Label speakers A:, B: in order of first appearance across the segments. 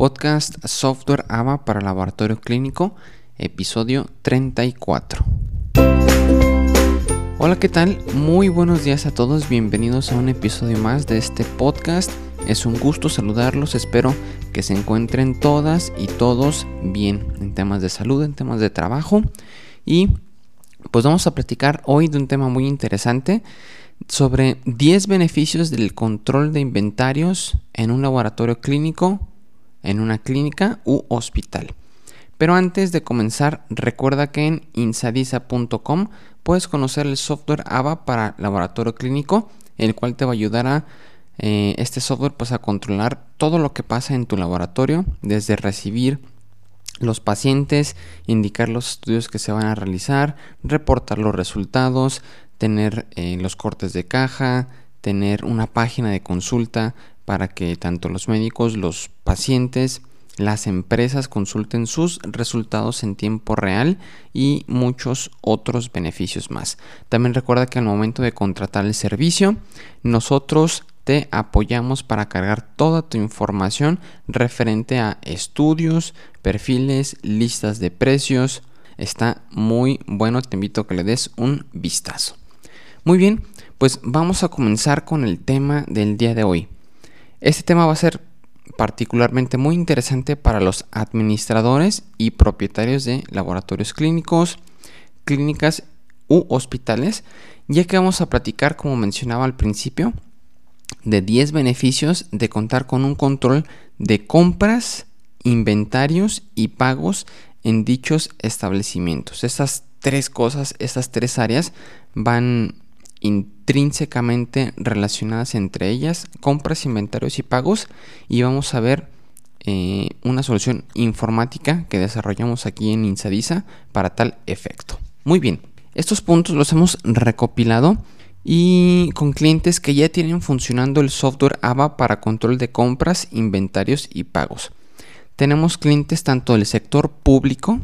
A: podcast Software AVA para Laboratorio Clínico, episodio 34. Hola, ¿qué tal? Muy buenos días a todos, bienvenidos a un episodio más de este podcast. Es un gusto saludarlos, espero que se encuentren todas y todos bien en temas de salud, en temas de trabajo. Y pues vamos a platicar hoy de un tema muy interesante sobre 10 beneficios del control de inventarios en un laboratorio clínico, en una clínica u hospital. Pero antes de comenzar, recuerda que en insadisa.com puedes conocer el software AVA para laboratorio clínico, el cual te va a ayudar a eh, este software pues, a controlar todo lo que pasa en tu laboratorio, desde recibir los pacientes, indicar los estudios que se van a realizar, reportar los resultados, tener eh, los cortes de caja, tener una página de consulta para que tanto los médicos, los pacientes, las empresas consulten sus resultados en tiempo real y muchos otros beneficios más. También recuerda que al momento de contratar el servicio, nosotros te apoyamos para cargar toda tu información referente a estudios, perfiles, listas de precios. Está muy bueno, te invito a que le des un vistazo. Muy bien, pues vamos a comenzar con el tema del día de hoy. Este tema va a ser particularmente muy interesante para los administradores y propietarios de laboratorios clínicos, clínicas u hospitales, ya que vamos a platicar, como mencionaba al principio, de 10 beneficios de contar con un control de compras, inventarios y pagos en dichos establecimientos. Estas tres cosas, estas tres áreas van intrínsecamente relacionadas entre ellas, compras, inventarios y pagos, y vamos a ver eh, una solución informática que desarrollamos aquí en Insadisa para tal efecto. Muy bien, estos puntos los hemos recopilado y con clientes que ya tienen funcionando el software AVA para control de compras, inventarios y pagos. Tenemos clientes tanto del sector público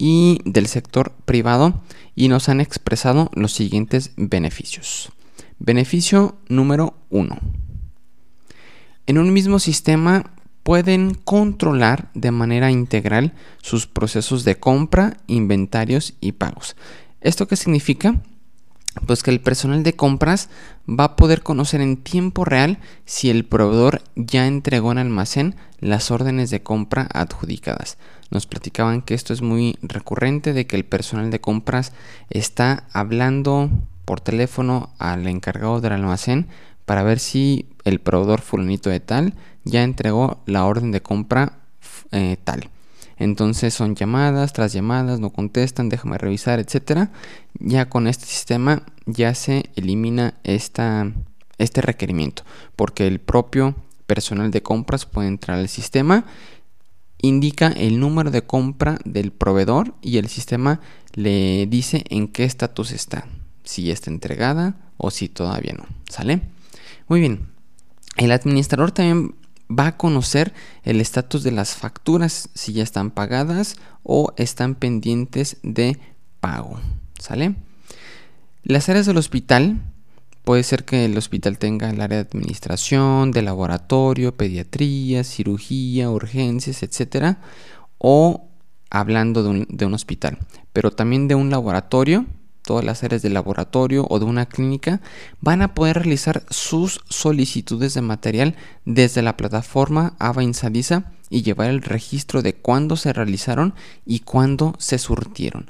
A: y del sector privado y nos han expresado los siguientes beneficios. Beneficio número 1. En un mismo sistema pueden controlar de manera integral sus procesos de compra, inventarios y pagos. ¿Esto qué significa? Pues que el personal de compras va a poder conocer en tiempo real si el proveedor ya entregó en almacén las órdenes de compra adjudicadas. Nos platicaban que esto es muy recurrente de que el personal de compras está hablando por teléfono al encargado del almacén para ver si el proveedor fulanito de tal ya entregó la orden de compra eh, tal. Entonces son llamadas tras llamadas, no contestan, déjame revisar, etcétera. Ya con este sistema ya se elimina esta, este requerimiento, porque el propio personal de compras puede entrar al sistema, indica el número de compra del proveedor y el sistema le dice en qué estatus está, si está entregada o si todavía no. ¿Sale? Muy bien. El administrador también va a conocer el estatus de las facturas, si ya están pagadas o están pendientes de pago. ¿Sale? Las áreas del hospital, puede ser que el hospital tenga el área de administración, de laboratorio, pediatría, cirugía, urgencias, etcétera, o hablando de un, de un hospital, pero también de un laboratorio todas las áreas de laboratorio o de una clínica van a poder realizar sus solicitudes de material desde la plataforma Ava Insadisa y llevar el registro de cuándo se realizaron y cuándo se surtieron.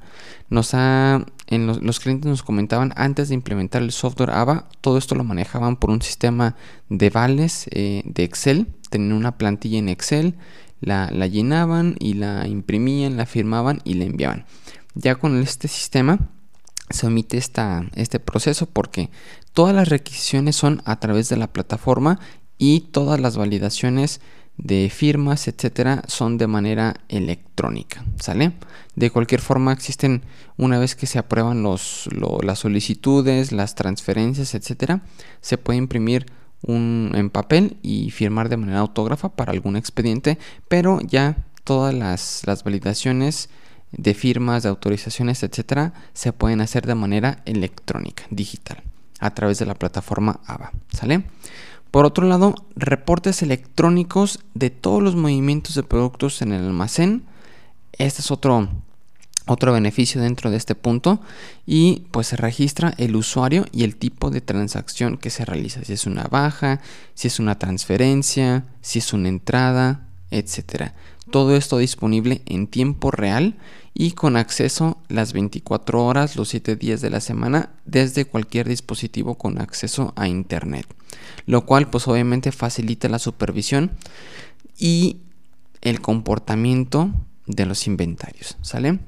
A: Nos los, clientes nos comentaban antes de implementar el software AVA, todo esto lo manejaban por un sistema de vales eh, de Excel, tenían una plantilla en Excel, la, la llenaban y la imprimían, la firmaban y la enviaban. Ya con este sistema se omite esta, este proceso porque todas las requisiciones son a través de la plataforma y todas las validaciones de firmas, etcétera, son de manera electrónica, ¿sale? De cualquier forma existen una vez que se aprueban los, las solicitudes, las transferencias, etcétera, se puede imprimir un, en papel y firmar de manera autógrafa para algún expediente, pero ya todas las, las validaciones de firmas, de autorizaciones, etcétera, se pueden hacer de manera electrónica, digital, a través de la plataforma AVA. ¿Sale? Por otro lado, reportes electrónicos de todos los movimientos de productos en el almacén. Este es otro, otro beneficio dentro de este punto. Y pues se registra el usuario y el tipo de transacción que se realiza. Si es una baja, si es una transferencia, si es una entrada, etc. Todo esto disponible en tiempo real y con acceso las 24 horas, los 7 días de la semana, desde cualquier dispositivo con acceso a Internet. Lo cual pues obviamente facilita la supervisión y el comportamiento de los inventarios. ¿Sale?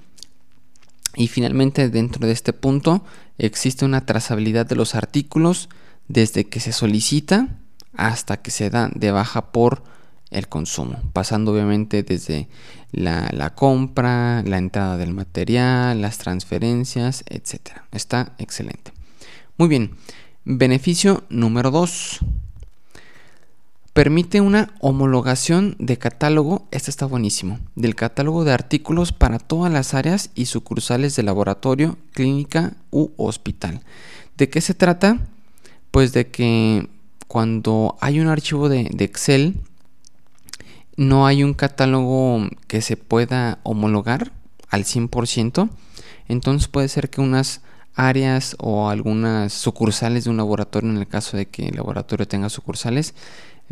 A: Y finalmente dentro de este punto existe una trazabilidad de los artículos desde que se solicita hasta que se da de baja por el consumo, pasando obviamente desde la, compra, la entrada del material, las transferencias, etc. Está excelente. Muy bien, beneficio número 2. Permite una homologación de catálogo, este está buenísimo, del catálogo de artículos para todas las áreas y sucursales de laboratorio, clínica u hospital. ¿De qué se trata? Pues de que cuando hay un archivo de, de Excel no hay un catálogo que se pueda homologar al 100%, entonces puede ser que unas áreas o algunas sucursales de un laboratorio, en el caso de que el laboratorio tenga sucursales,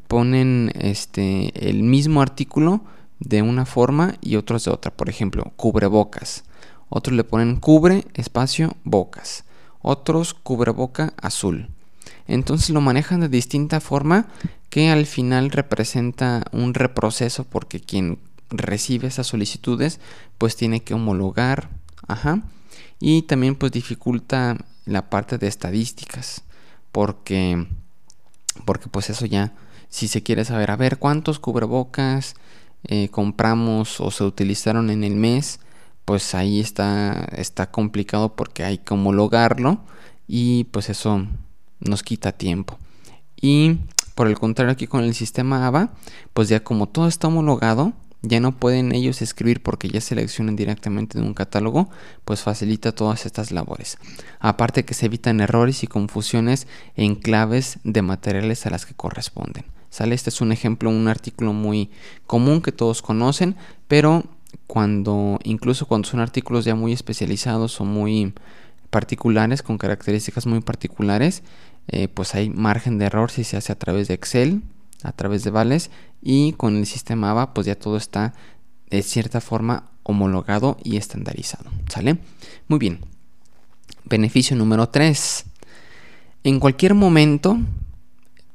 A: ponen este, el mismo artículo de una forma y otros de otra. Por ejemplo, cubrebocas. Otros le ponen cubre, espacio, bocas. Otros cubreboca azul. Entonces lo manejan de distinta forma que al final representa un reproceso porque quien recibe esas solicitudes pues tiene que homologar, ajá, y también pues dificulta la parte de estadísticas porque porque pues eso ya si se quiere saber a ver cuántos cubrebocas eh, compramos o se utilizaron en el mes pues ahí está está complicado porque hay que homologarlo y pues eso nos quita tiempo y por el contrario, aquí con el sistema AVA, pues ya como todo está homologado, ya no pueden ellos escribir porque ya seleccionan directamente de un catálogo, pues facilita todas estas labores. Aparte que se evitan errores y confusiones en claves de materiales a las que corresponden. ¿Sale? Este es un ejemplo, un artículo muy común que todos conocen, pero cuando, incluso cuando son artículos ya muy especializados o muy particulares, con características muy particulares, eh, pues hay margen de error si se hace a través de Excel, a través de vales y con el sistema AVA pues ya todo está de cierta forma homologado y estandarizado. ¿Sale? Muy bien. Beneficio número 3. En cualquier momento,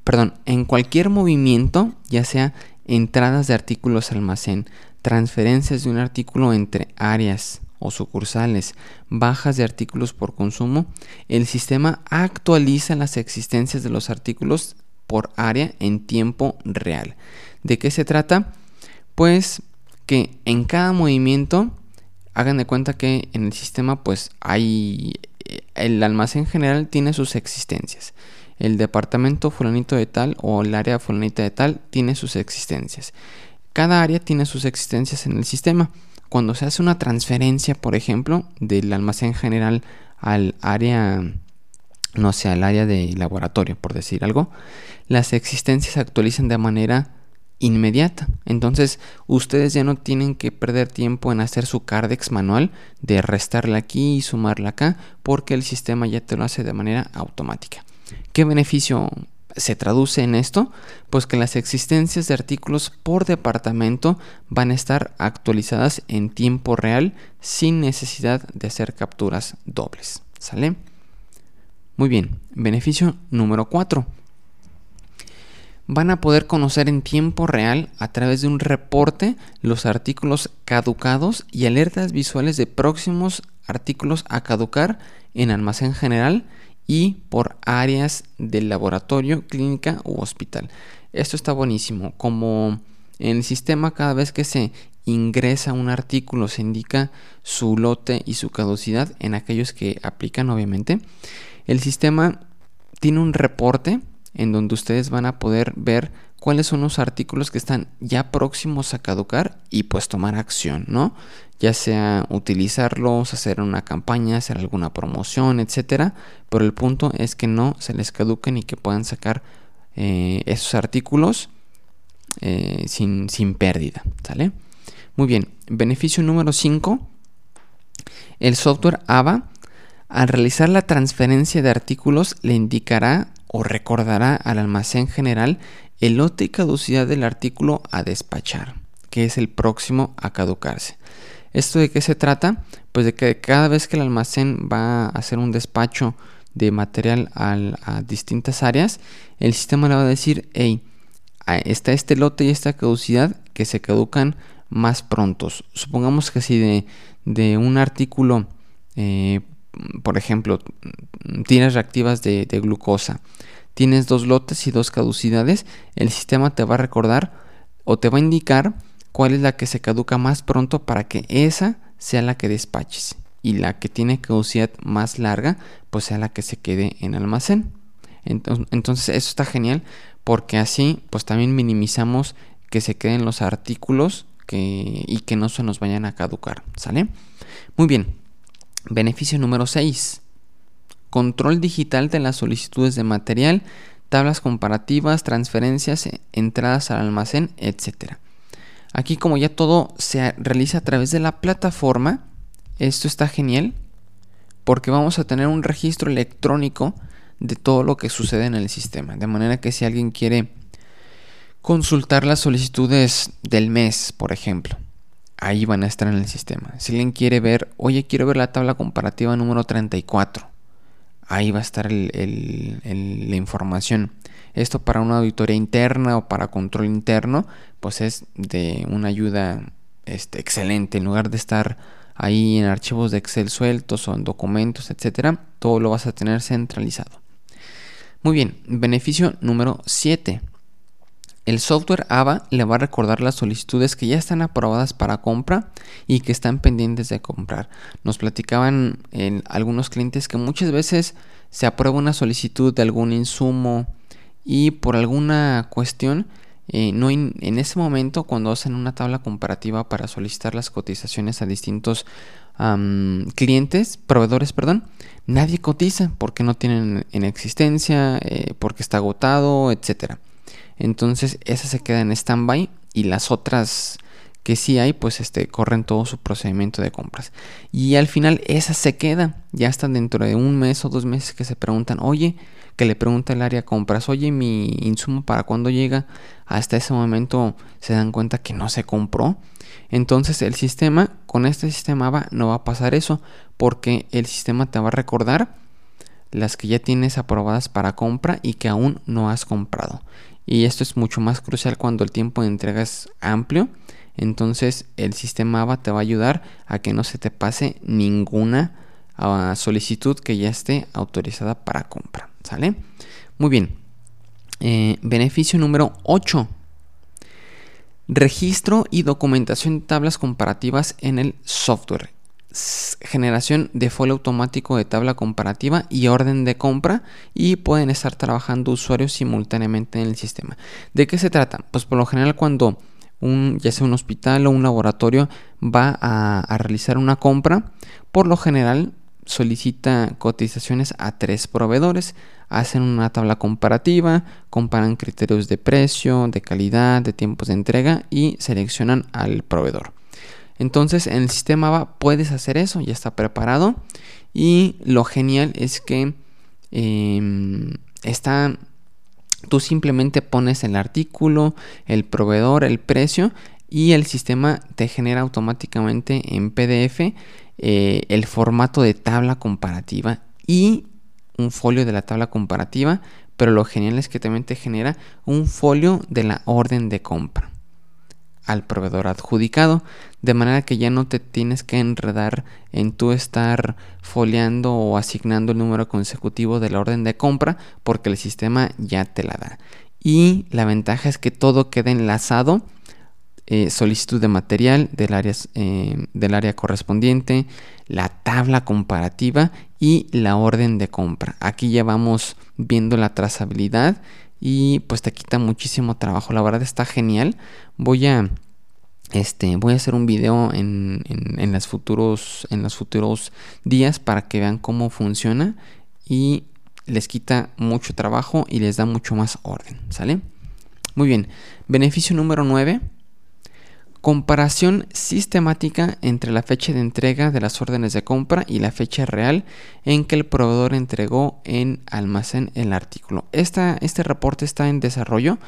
A: perdón, en cualquier movimiento, ya sea entradas de artículos al almacén, transferencias de un artículo entre áreas, o sucursales bajas de artículos por consumo, el sistema actualiza las existencias de los artículos por área en tiempo real. ¿De qué se trata? Pues que en cada movimiento hagan de cuenta que en el sistema pues hay el almacén general tiene sus existencias. El departamento fulanito de tal o el área fulanita de tal tiene sus existencias. Cada área tiene sus existencias en el sistema cuando se hace una transferencia, por ejemplo, del almacén general al área, no sé, al área de laboratorio, por decir algo, las existencias se actualizan de manera inmediata. Entonces, ustedes ya no tienen que perder tiempo en hacer su cardex manual de restarla aquí y sumarla acá, porque el sistema ya te lo hace de manera automática. ¿Qué beneficio se traduce en esto? Pues que las existencias de artículos por departamento van a estar actualizadas en tiempo real sin necesidad de hacer capturas dobles. ¿Sale? Muy bien, beneficio número 4. Van a poder conocer en tiempo real a través de un reporte los artículos caducados y alertas visuales de próximos artículos a caducar en almacén general y por áreas del laboratorio, clínica u hospital. Esto está buenísimo. Como en el sistema cada vez que se ingresa un artículo se indica su lote y su caducidad en aquellos que aplican obviamente. El sistema tiene un reporte en donde ustedes van a poder ver cuáles son los artículos que están ya próximos a caducar y pues tomar acción, ¿no? Ya sea utilizarlos, hacer una campaña, hacer alguna promoción, etcétera, pero el punto es que no se les caduquen y que puedan sacar eh, esos artículos eh, sin, sin pérdida. Muy bien, beneficio número 5. El software AVA, al realizar la transferencia de artículos, le indicará o recordará al almacén general el lote y caducidad del artículo a despachar, que es el próximo a caducarse. ¿Esto de qué se trata? Pues de que cada vez que el almacén va a hacer un despacho de material a distintas áreas, el sistema le va a decir, hey, está este lote y esta caducidad que se caducan más prontos. Supongamos que si de, un artículo, eh, por ejemplo, tienes reactivas de, de glucosa, tienes dos lotes y dos caducidades, el sistema te va a recordar o te va a indicar cuál es la que se caduca más pronto para que esa sea la que despaches y la que tiene caducidad más larga pues sea la que se quede en almacén. Entonces eso está genial porque así pues también minimizamos que se queden los artículos que, y que no se nos vayan a caducar, ¿sale? Muy bien, beneficio número 6. Control digital de las solicitudes de material, tablas comparativas, transferencias, entradas al almacén, etc. Aquí como ya todo se realiza a través de la plataforma, esto está genial porque vamos a tener un registro electrónico de todo lo que sucede en el sistema. De manera que si alguien quiere consultar las solicitudes del mes, por ejemplo, ahí van a estar en el sistema. Si alguien quiere ver, oye, quiero ver la tabla comparativa número 34, ahí va a estar la información. Esto para una auditoría interna o para control interno, pues es de una ayuda este, excelente. En lugar de estar ahí en archivos de Excel sueltos o en documentos, etcétera, todo lo vas a tener centralizado. Muy bien, beneficio número 7. El software AVA le va a recordar las solicitudes que ya están aprobadas para compra y que están pendientes de comprar. Nos platicaban en algunos clientes que muchas veces se aprueba una solicitud de algún insumo y por alguna cuestión eh, no en ese momento cuando hacen una tabla comparativa para solicitar las cotizaciones a distintos clientes, proveedores, perdón, nadie cotiza porque no tienen en existencia, eh, porque está agotado, etcétera. Entonces esa se queda en stand-by y las otras que sí hay, pues este, corren todo su procedimiento de compras. Y al final esa se queda, ya hasta dentro de un mes o dos meses que se preguntan, oye, que le pregunta el área compras, oye, mi insumo para cuándo llega, hasta ese momento se dan cuenta que no se compró. Entonces el sistema, con este sistema va, no va a pasar eso, porque el sistema te va a recordar las que ya tienes aprobadas para compra y que aún no has comprado. Y esto es mucho más crucial cuando el tiempo de entrega es amplio. Entonces el sistema AVA te va a ayudar a que no se te pase ninguna ah, solicitud que ya esté autorizada para compra. ¿Sale? Muy bien. Eh, beneficio número 8. Registro y documentación de tablas comparativas en el software generación de folio automático de tabla comparativa y orden de compra y pueden estar trabajando usuarios simultáneamente en el sistema. ¿De qué se trata? Pues por lo general cuando un, ya sea un hospital o un laboratorio va a, realizar una compra, por lo general solicita cotizaciones a tres proveedores, hacen una tabla comparativa, comparan criterios de precio, de calidad, de tiempos de entrega y seleccionan al proveedor. Entonces en el sistema va puedes hacer eso, ya está preparado. Y lo genial es que em, está, tú simplemente pones el artículo, el proveedor, el precio y el sistema te genera automáticamente en PDF eh, el formato de tabla comparativa y un folio de la tabla comparativa, pero lo genial es que también te genera un folio de la orden de compra al proveedor adjudicado, de manera que ya no te tienes que enredar en tú estar foliando o asignando el número consecutivo de la orden de compra porque el sistema ya te la da. Y la ventaja es que todo queda enlazado, eh, solicitud de material del área, eh, del área correspondiente, la tabla comparativa y la orden de compra. Aquí ya vamos viendo la trazabilidad y pues te quita muchísimo trabajo. La verdad está genial. Voy a este, voy a hacer un video en, en, las futuros, en los futuros días para que vean cómo funciona y les quita mucho trabajo y les da mucho más orden, ¿sale? Muy bien, beneficio número 9. Comparación sistemática entre la fecha de entrega de las órdenes de compra y la fecha real en que el proveedor entregó en almacén el artículo. este reporte está en desarrollo,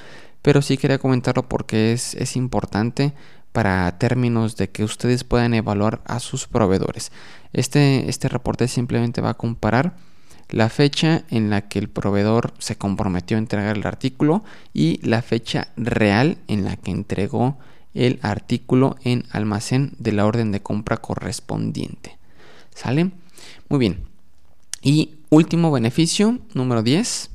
A: pero sí quería comentarlo porque es, es importante para términos de que ustedes puedan evaluar a sus proveedores. Este, este reporte simplemente va a comparar la fecha en la que el proveedor se comprometió a entregar el artículo y la fecha real en la que entregó el artículo en almacén de la orden de compra correspondiente. ¿Sale? Muy bien. Y último beneficio, número 10.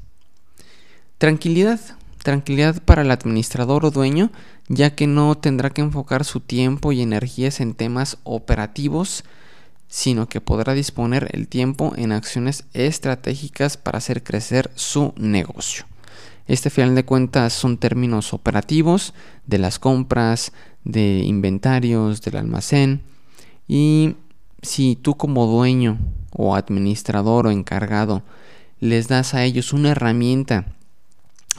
A: Tranquilidad. Tranquilidad para el administrador o dueño, ya que no tendrá que enfocar su tiempo y energías en temas operativos, sino que podrá disponer el tiempo en acciones estratégicas para hacer crecer su negocio. Este final de cuentas son términos operativos de las compras, de inventarios, del almacén. Y si tú como dueño o administrador o encargado les das a ellos una herramienta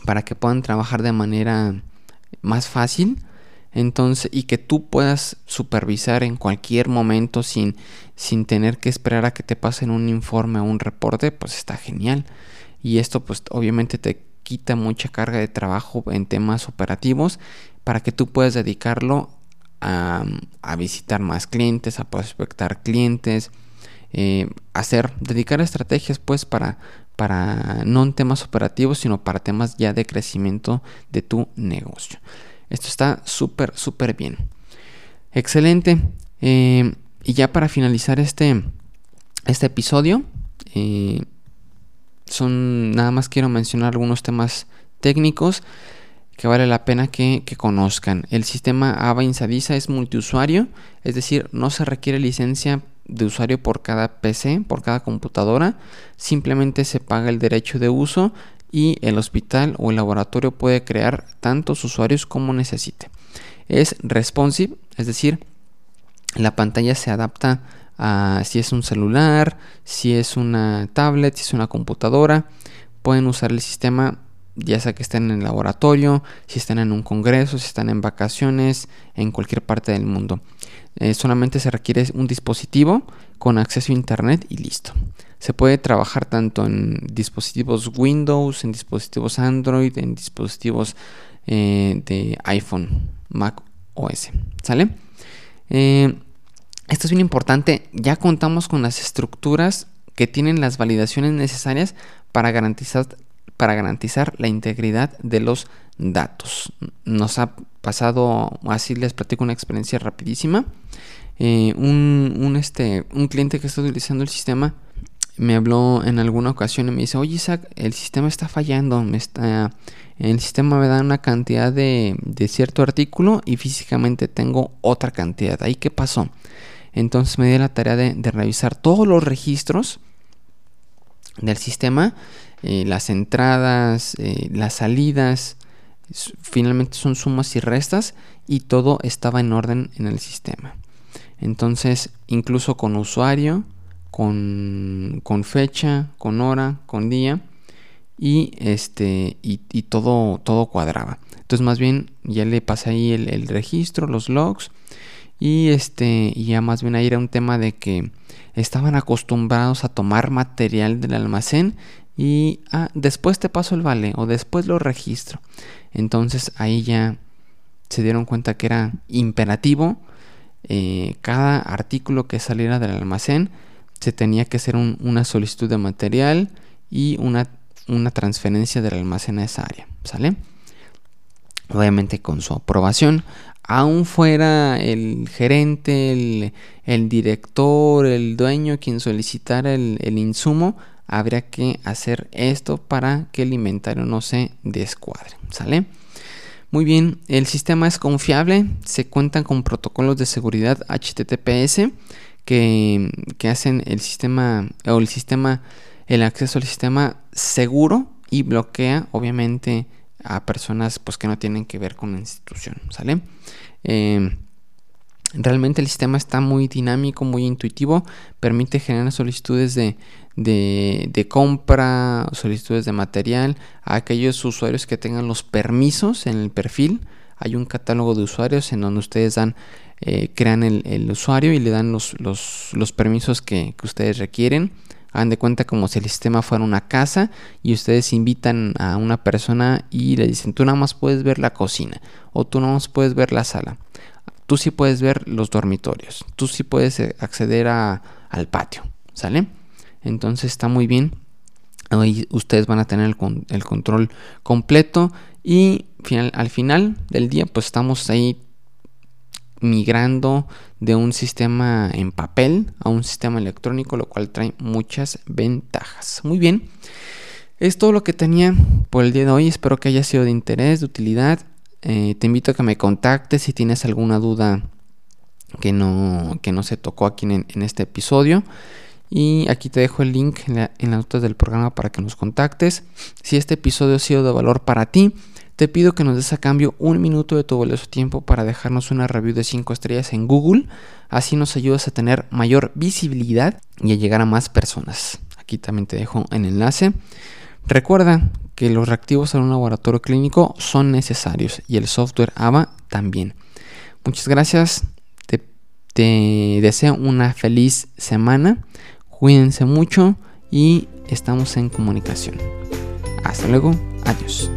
A: para que puedan trabajar de manera más fácil, entonces y que tú puedas supervisar en cualquier momento sin, sin tener que esperar a que te pasen un informe o un reporte, pues está genial. Y esto pues obviamente te quita mucha carga de trabajo en temas operativos para que tú puedas dedicarlo a, visitar más clientes, a prospectar clientes, eh, hacer, dedicar estrategias pues para, para no en temas operativos, sino para temas ya de crecimiento de tu negocio. Esto está súper, súper bien. Excelente. Eh, y ya para finalizar este, este episodio, eh, nada más quiero mencionar algunos temas técnicos que vale la pena que, conozcan. El sistema AVA Insadisa es multiusuario, es decir, no se requiere licencia de usuario por cada PC, por cada computadora, simplemente se paga el derecho de uso y el hospital o el laboratorio puede crear tantos usuarios como necesite. Es responsive, es decir, la pantalla se adapta si es un celular, si es una tablet, si es una computadora. Pueden usar el sistema ya sea que estén en el laboratorio, si están en un congreso, si están en vacaciones, en cualquier parte del mundo. Eh, solamente se requiere un dispositivo con acceso a internet y listo. Se puede trabajar tanto en dispositivos Windows, en dispositivos Android, en dispositivos eh, de iPhone, Mac OS. ¿Sale? Eh, esto es bien importante, ya contamos con las estructuras que tienen las validaciones necesarias para garantizar, para garantizar la integridad de los datos. Nos ha pasado, así les platico una experiencia rapidísima. Eh, un, este, un cliente que está utilizando el sistema me habló en alguna ocasión y me dice, oye Isaac, el sistema está fallando, me está, el sistema me da una cantidad de, de cierto artículo y físicamente tengo otra cantidad. ¿Ahí qué pasó? Entonces me di la tarea de, revisar todos los registros del sistema, eh, las entradas, eh, las salidas, finalmente son sumas y restas y todo estaba en orden en el sistema. Entonces, incluso con usuario, con, fecha, con hora, con día y este y, todo, todo cuadraba. Entonces, más bien ya le pasé ahí el registro, los logs y este, ya más bien ahí era un tema de que estaban acostumbrados a tomar material del almacén y ah, después te paso el vale o después lo registro. Entonces ahí ya se dieron cuenta que era imperativo eh, cada artículo que saliera del almacén se tenía que hacer una solicitud de material y una, una transferencia del almacén a esa área, ¿sale? Obviamente con su aprobación aún fuera el gerente, el, director, el dueño quien solicitara el, insumo, habría que hacer esto para que el inventario no se descuadre. ¿Sale? Muy bien, el sistema es confiable, se cuentan con protocolos de seguridad HTTPS que, que hacen el sistema o el sistema, el acceso al sistema seguro y bloquea obviamente a personas pues, que no tienen que ver con la institución, ¿sale? Em, Realmente el sistema está muy dinámico, muy intuitivo, permite generar solicitudes de, de, compra, solicitudes de material a aquellos usuarios que tengan los permisos en el perfil. Hay un catálogo de usuarios en donde ustedes dan, eh, crean el, usuario y le dan los, los, permisos que, ustedes requieren. Hagan de cuenta como si el sistema fuera una casa y ustedes invitan a una persona y le dicen, tú nada más puedes ver la cocina o tú nada más puedes ver la sala. Tú sí puedes ver los dormitorios, tú sí puedes eh, acceder al patio, ¿sale? Entonces está muy bien. Ahí ustedes van a tener el, control completo y al final del día pues estamos ahí migrando de un sistema en papel a un sistema electrónico, lo cual trae muchas ventajas. Muy bien, es todo lo que tenía por el día de hoy. Espero que haya sido de interés, de utilidad. Eh, te invito a que me contactes si tienes alguna duda que no, que no se tocó aquí en, en este episodio. Y aquí te dejo el link en, la, las notas del programa para que nos contactes. Si este episodio ha sido de valor para ti, te pido que nos des a cambio un minuto de tu valioso tiempo para dejarnos una review de 5 estrellas en Google. Así nos ayudas a tener mayor visibilidad y a llegar a más personas. Aquí también te dejo el enlace. Recuerda que los reactivos en un laboratorio clínico son necesarios y el software AVA también. Muchas gracias. te deseo una feliz semana. Cuídense mucho y estamos en comunicación. Hasta luego, adiós.